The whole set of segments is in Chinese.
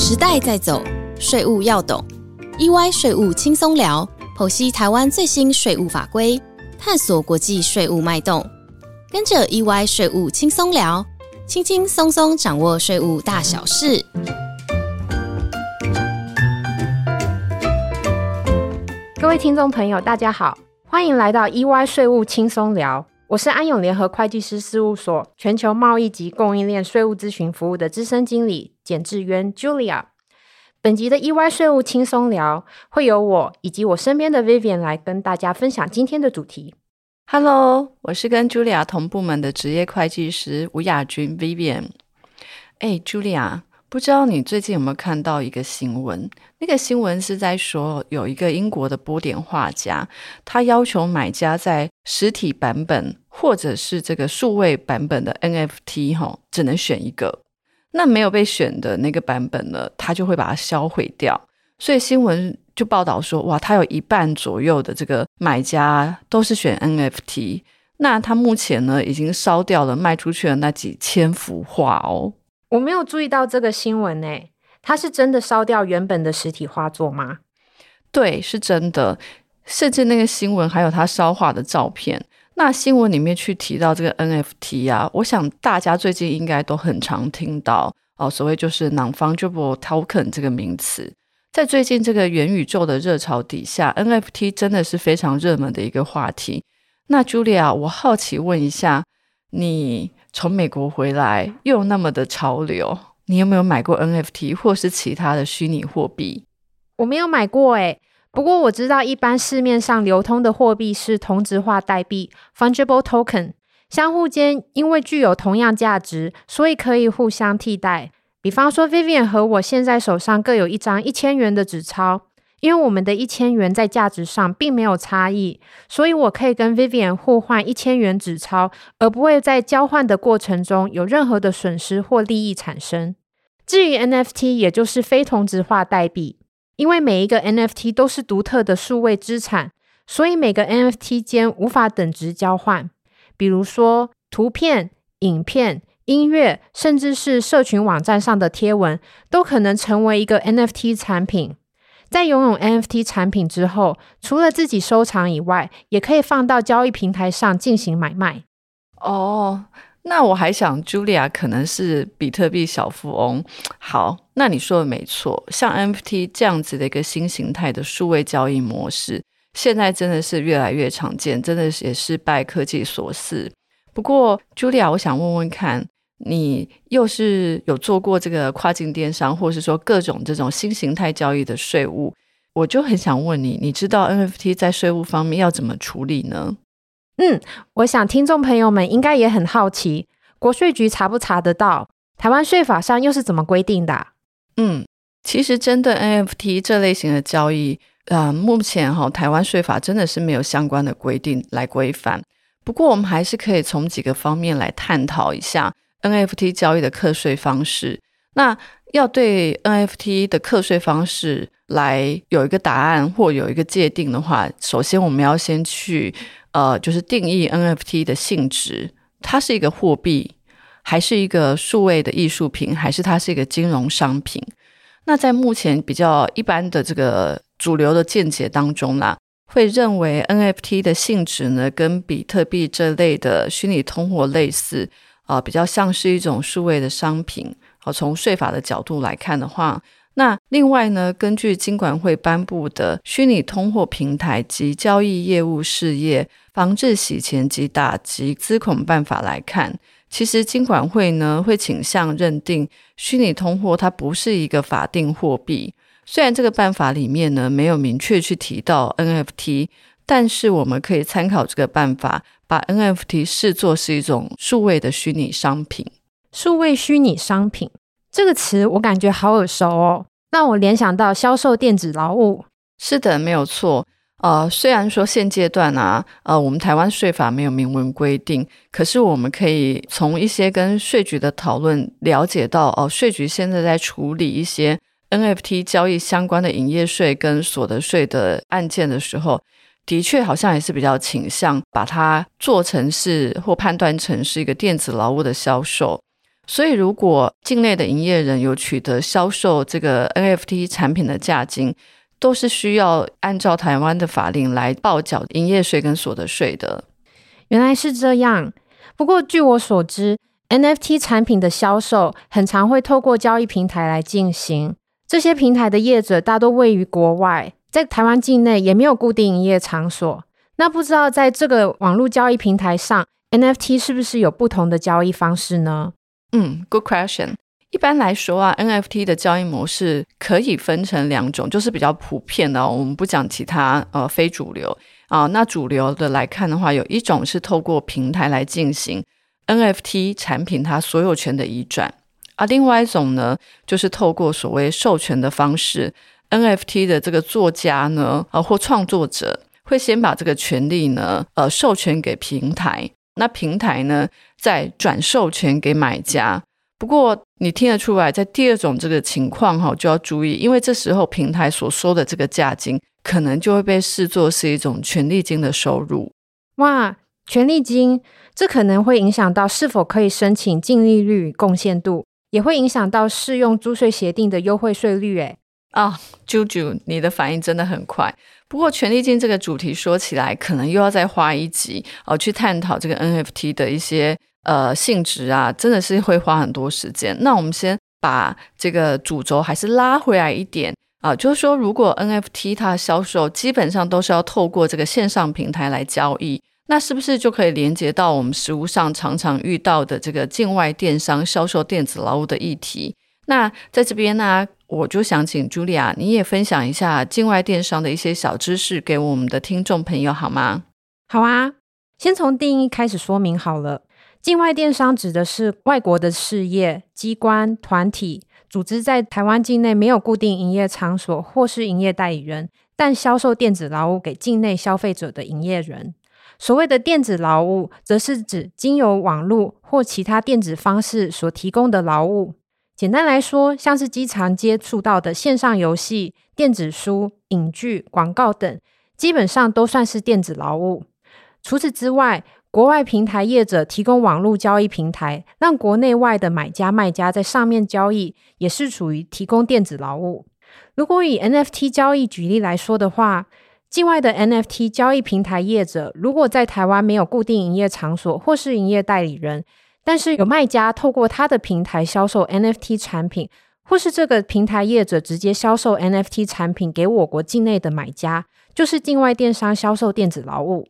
时代在走，税务要懂。EY 税务轻松聊，剖析台湾最新税务法规，探索国际税务脉动。跟着 EY 税务轻松聊，轻轻松松掌握税务大小事。各位听众朋友，大家好，欢迎来到 EY 税务轻松聊。我是安永联合会计师事务所全球贸易及供应链税务咨询服务的资深经理简志渊 Julia。本集的 EY 税务轻松聊会由我以及我身边的 Vivian 来跟大家分享今天的主题。Hello，我是跟 Julia 同部门的职业会计师吴雅君 Vivian。哎，Julia，不知道你最近有没有看到一个新闻？那个新闻是在说，有一个英国的波点画家，他要求买家在实体版本或者是这个数位版本的 NFT 哈，只能选一个。那没有被选的那个版本呢，他就会把它销毁掉。所以新闻就报道说，哇，他有一半左右的这个买家都是选 NFT。那他目前呢，已经烧掉了卖出去的那几千幅画哦。我没有注意到这个新闻呢，它是真的烧掉原本的实体画作吗？对，是真的。甚至那个新闻还有他烧画的照片。那新闻里面去提到这个 NFT 啊，我想大家最近应该都很常听到哦，所谓就是 non-fungible token 这个名词。在最近这个元宇宙的热潮底下，NFT 真的是非常热门的一个话题。那 Julia，我好奇问一下，你从美国回来又那么的潮流，你有没有买过 NFT 或是其他的虚拟货币？我没有买过诶，不过我知道一般市面上流通的货币是同质化代币 （fungible token），相互间因为具有同样价值，所以可以互相替代。比方说，Vivian 和我现在手上各有一张一千元的纸钞，因为我们的一千元在价值上并没有差异，所以我可以跟 Vivian 互换一千元纸钞，而不会在交换的过程中有任何的损失或利益产生。至于 NFT，也就是非同质化代币，因为每一个 NFT 都是独特的数位资产，所以每个 NFT 间无法等值交换。比如说，图片、影片。音乐，甚至是社群网站上的贴文，都可能成为一个 NFT 产品。在拥有 NFT 产品之后，除了自己收藏以外，也可以放到交易平台上进行买卖。哦，那我还想，Julia 可能是比特币小富翁。好，那你说的没错，像 NFT 这样子的一个新形态的数位交易模式，现在真的是越来越常见，真的也是拜科技所赐。不过，Julia，我想问问看。你又是有做过这个跨境电商，或是说各种这种新形态交易的税务，我就很想问你，你知道 NFT 在税务方面要怎么处理呢？嗯，我想听众朋友们应该也很好奇，国税局查不查得到？台湾税法上又是怎么规定的？嗯，其实针对 NFT 这类型的交易，呃，目前哈台湾税法真的是没有相关的规定来规范。不过我们还是可以从几个方面来探讨一下。NFT 交易的课税方式，那要对 NFT 的课税方式来有一个答案或有一个界定的话，首先我们要先去呃，就是定义 NFT 的性质，它是一个货币，还是一个数位的艺术品，还是它是一个金融商品？那在目前比较一般的这个主流的见解当中啦，会认为 NFT 的性质呢，跟比特币这类的虚拟通货类似。啊，比较像是一种数位的商品。好，从税法的角度来看的话，那另外呢，根据金管会颁布的《虚拟通货平台及交易业务事业防治洗钱及打击资恐办法》来看，其实金管会呢会倾向认定虚拟通货它不是一个法定货币。虽然这个办法里面呢没有明确去提到 NFT。但是我们可以参考这个办法，把 NFT 视作是一种数位的虚拟商品。数位虚拟商品这个词，我感觉好耳熟哦，让我联想到销售电子劳务。是的，没有错。呃，虽然说现阶段啊，呃，我们台湾税法没有明文规定，可是我们可以从一些跟税局的讨论了解到，哦，税局现在在处理一些 NFT 交易相关的营业税跟所得税的案件的时候。的确，好像也是比较倾向把它做成是或判断成是一个电子劳务的销售，所以，如果境内的营业人有取得销售这个 NFT 产品的价金，都是需要按照台湾的法令来报缴营业税跟所得税的。原来是这样。不过，据我所知，NFT 产品的销售很常会透过交易平台来进行。这些平台的业者大多位于国外，在台湾境内也没有固定营业场所。那不知道在这个网络交易平台上，NFT 是不是有不同的交易方式呢？嗯，Good question。一般来说啊，NFT 的交易模式可以分成两种，就是比较普遍的。我们不讲其他呃非主流啊。那主流的来看的话，有一种是透过平台来进行 NFT 产品它所有权的移转啊。另外一种呢，就是透过所谓授权的方式，NFT 的这个作家呢，呃或创作者会先把这个权利呢，呃授权给平台。那平台呢，再转授权给买家。不过你听得出来，在第二种这个情况哈，就要注意，因为这时候平台所收的这个价金，可能就会被视作是一种权利金的收入。哇，权利金，这可能会影响到是否可以申请净利率贡献度，也会影响到适用租税协定的优惠税率。诶啊，啾啾，你的反应真的很快。不过，权力金这个主题说起来，可能又要再花一集哦，去探讨这个 NFT 的一些呃性质啊，真的是会花很多时间。那我们先把这个主轴还是拉回来一点啊，就是说，如果 NFT 它的销售基本上都是要透过这个线上平台来交易，那是不是就可以连接到我们实物上常常遇到的这个境外电商销售电子劳务的议题？那在这边呢？我就想请茱莉亚，你也分享一下境外电商的一些小知识给我们的听众朋友好吗？好啊，先从定义开始说明好了。境外电商指的是外国的事业机关、团体、组织在台湾境内没有固定营业场所或是营业代理人，但销售电子劳务给境内消费者的营业人。所谓的电子劳务，则是指经由网络或其他电子方式所提供的劳务。简单来说，像是经常接触到的线上游戏、电子书、影剧、广告等，基本上都算是电子劳务。除此之外，国外平台业者提供网络交易平台，让国内外的买家卖家在上面交易，也是属于提供电子劳务。如果以 NFT 交易举例来说的话，境外的 NFT 交易平台业者，如果在台湾没有固定营业场所或是营业代理人，但是有卖家透过他的平台销售 NFT 产品，或是这个平台业者直接销售 NFT 产品给我国境内的买家，就是境外电商销售电子劳务。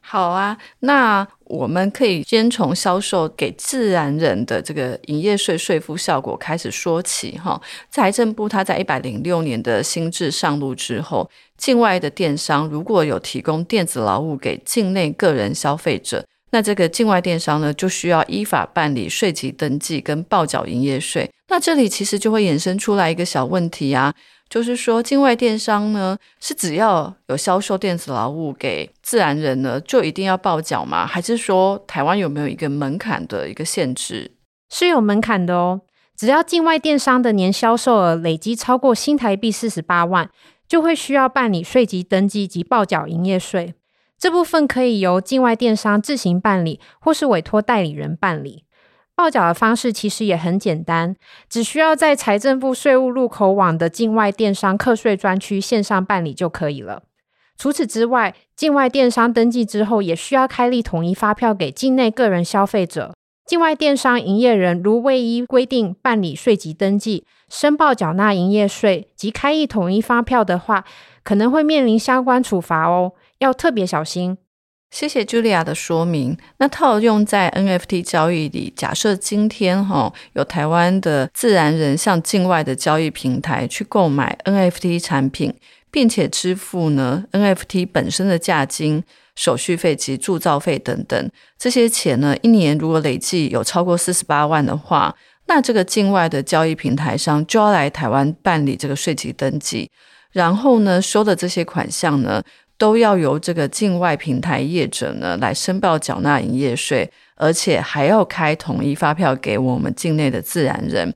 好啊，那我们可以先从销售给自然人的这个营业税税负效果开始说起哈。财政部它在一百零六年的新制上路之后，境外的电商如果有提供电子劳务给境内个人消费者。那这个境外电商呢，就需要依法办理税籍登记跟报缴营业税。那这里其实就会衍生出来一个小问题啊，就是说境外电商呢，是只要有销售电子劳务给自然人呢，就一定要报缴吗？还是说台湾有没有一个门槛的一个限制？是有门槛的哦，只要境外电商的年销售额累积超过新台币四十八万，就会需要办理税籍登记及报缴营业税。这部分可以由境外电商自行办理，或是委托代理人办理。报缴的方式其实也很简单，只需要在财政部税务入口网的境外电商课税专区线上办理就可以了。除此之外，境外电商登记之后，也需要开立统一发票给境内个人消费者。境外电商营业人如未依规定办理税籍登记、申报缴纳营业税及开立统一发票的话，可能会面临相关处罚哦。要特别小心。谢谢 Julia 的说明。那套用在 NFT 交易里，假设今天哈有台湾的自然人向境外的交易平台去购买 NFT 产品，并且支付呢 NFT 本身的价金、手续费及铸造费等等这些钱呢，一年如果累计有超过四十八万的话，那这个境外的交易平台商就要来台湾办理这个税籍登记，然后呢收的这些款项呢。都要由这个境外平台业者呢来申报缴纳营业税，而且还要开统一发票给我们境内的自然人。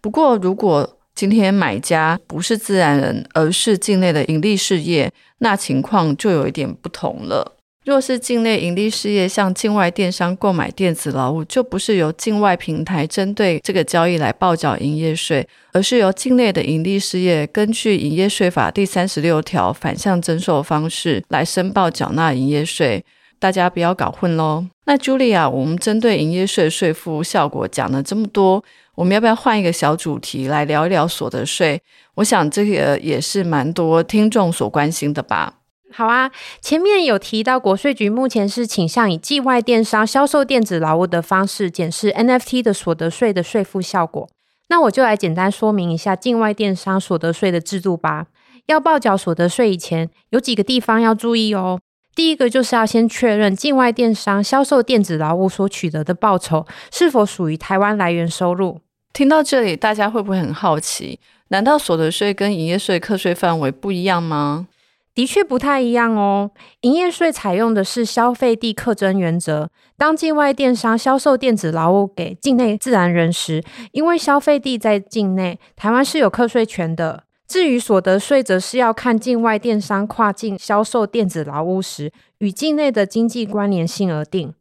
不过，如果今天买家不是自然人，而是境内的盈利事业，那情况就有一点不同了。若是境内盈利事业向境外电商购买电子劳务，就不是由境外平台针对这个交易来报缴营业税，而是由境内的盈利事业根据营业税法第三十六条反向征收方式来申报缴纳营业税。大家不要搞混喽。那 Julia，我们针对营业税税负效果讲了这么多，我们要不要换一个小主题来聊一聊所得税？我想这个也是蛮多听众所关心的吧。好啊，前面有提到国税局目前是倾向以境外电商销售电子劳务的方式检视 NFT 的所得税的税负效果。那我就来简单说明一下境外电商所得税的制度吧。要报缴所得税以前，有几个地方要注意哦。第一个就是要先确认境外电商销售电子劳务所取得的报酬是否属于台湾来源收入。听到这里，大家会不会很好奇？难道所得税跟营业税课税范围不一样吗？的确不太一样哦。营业税采用的是消费地课征原则。当境外电商销售电子劳务给境内自然人时，因为消费地在境内，台湾是有课税权的。至于所得税，则是要看境外电商跨境销售电子劳务时与境内的经济关联性而定。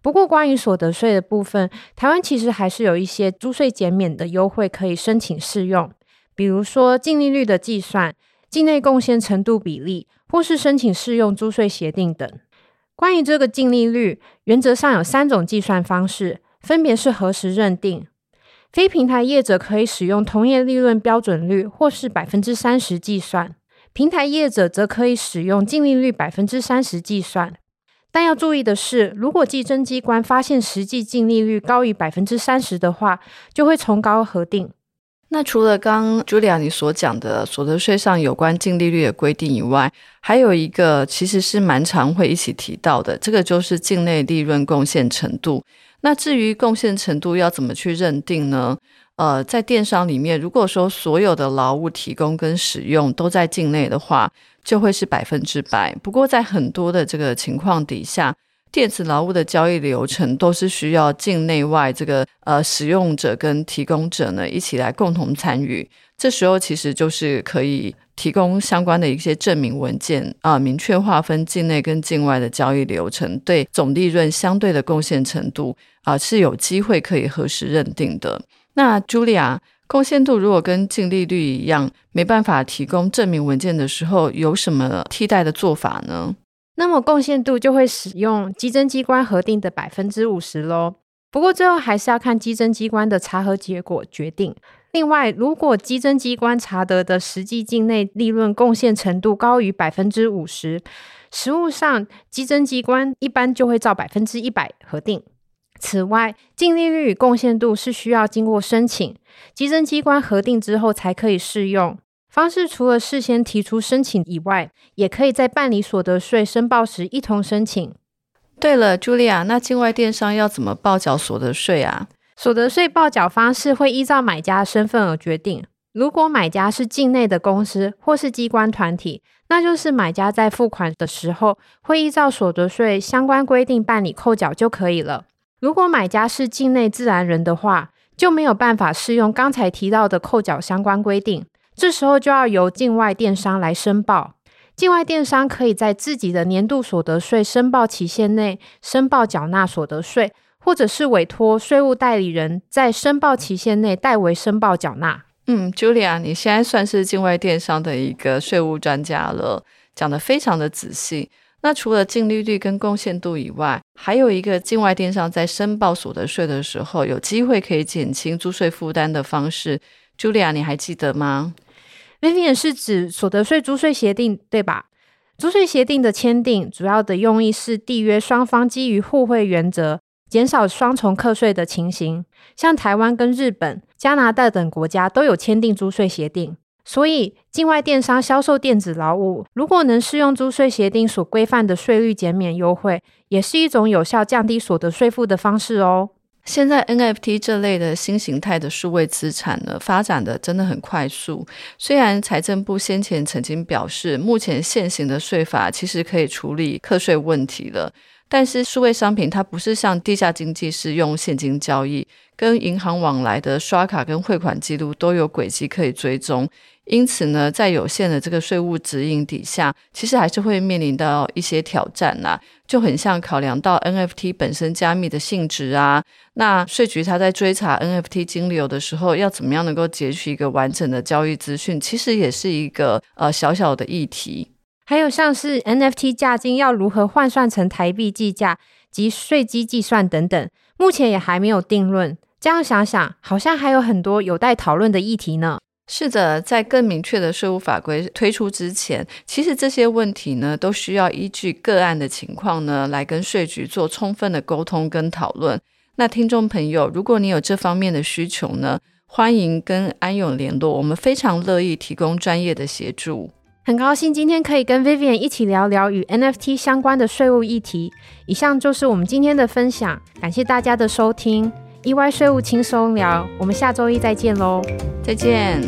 不过，关于所得税的部分，台湾其实还是有一些租税减免的优惠可以申请适用，比如说净利率的计算。境内贡献程度比例，或是申请适用租税协定等。关于这个净利率，原则上有三种计算方式，分别是何时认定。非平台业者可以使用同业利润标准率，或是百分之三十计算；平台业者则可以使用净利率百分之三十计算。但要注意的是，如果计征机关发现实际净利率高于百分之三十的话，就会从高核定。那除了刚 Julia 你所讲的所得税上有关净利率的规定以外，还有一个其实是蛮常会一起提到的，这个就是境内利润贡献程度。那至于贡献程度要怎么去认定呢？呃，在电商里面，如果说所有的劳务提供跟使用都在境内的话，就会是百分之百。不过在很多的这个情况底下，电子劳务的交易流程都是需要境内外这个呃使用者跟提供者呢一起来共同参与。这时候其实就是可以提供相关的一些证明文件啊，明确划分境内跟境外的交易流程，对总利润相对的贡献程度啊是有机会可以核实认定的。那 Julia，贡献度如果跟净利率一样没办法提供证明文件的时候，有什么替代的做法呢？那么贡献度就会使用稽征机关核定的百分之五十喽。不过最后还是要看稽征机关的查核结果决定。另外，如果稽征机关查得的实际境内利润贡献程度高于百分之五十，实务上稽征机关一般就会照百分之一百核定。此外，净利率与贡献度是需要经过申请，稽征机关核定之后才可以适用。方式除了事先提出申请以外，也可以在办理所得税申报时一同申请。对了，茱莉亚，那境外电商要怎么报缴所得税啊？所得税报缴方式会依照买家身份而决定。如果买家是境内的公司或是机关团体，那就是买家在付款的时候会依照所得税相关规定办理扣缴就可以了。如果买家是境内自然人的话，就没有办法适用刚才提到的扣缴相关规定。这时候就要由境外电商来申报。境外电商可以在自己的年度所得税申报期限内申报缴纳所得税，或者是委托税务代理人在申报期限内代为申报缴纳。嗯，Julia，你现在算是境外电商的一个税务专家了，讲的非常的仔细。那除了净利率跟贡献度以外，还有一个境外电商在申报所得税的时候，有机会可以减轻租税负担的方式。Julia，你还记得吗？Vivian 是指所得税租税协定，对吧？租税协定的签订，主要的用意是缔约双方基于互惠原则，减少双重课税的情形。像台湾跟日本、加拿大等国家都有签订租税协定，所以境外电商销售电子劳务，如果能适用租税协定所规范的税率减免优惠，也是一种有效降低所得税负的方式哦。现在 NFT 这类的新形态的数位资产呢，发展的真的很快速。虽然财政部先前曾经表示，目前现行的税法其实可以处理课税问题了，但是数位商品它不是像地下经济是用现金交易，跟银行往来的刷卡跟汇款记录都有轨迹可以追踪。因此呢，在有限的这个税务指引底下，其实还是会面临到一些挑战呐，就很像考量到 NFT 本身加密的性质啊。那税局他在追查 NFT 金流的时候，要怎么样能够截取一个完整的交易资讯，其实也是一个呃小小的议题。还有像是 NFT 价金要如何换算成台币计价及税基计算等等，目前也还没有定论。这样想想，好像还有很多有待讨论的议题呢。是的，在更明确的税务法规推出之前，其实这些问题呢，都需要依据个案的情况呢，来跟税局做充分的沟通跟讨论。那听众朋友，如果你有这方面的需求呢，欢迎跟安永联络，我们非常乐意提供专业的协助。很高兴今天可以跟 Vivian 一起聊聊与 NFT 相关的税务议题。以上就是我们今天的分享，感谢大家的收听。意外税务轻松聊，我们下周一再见喽！再见。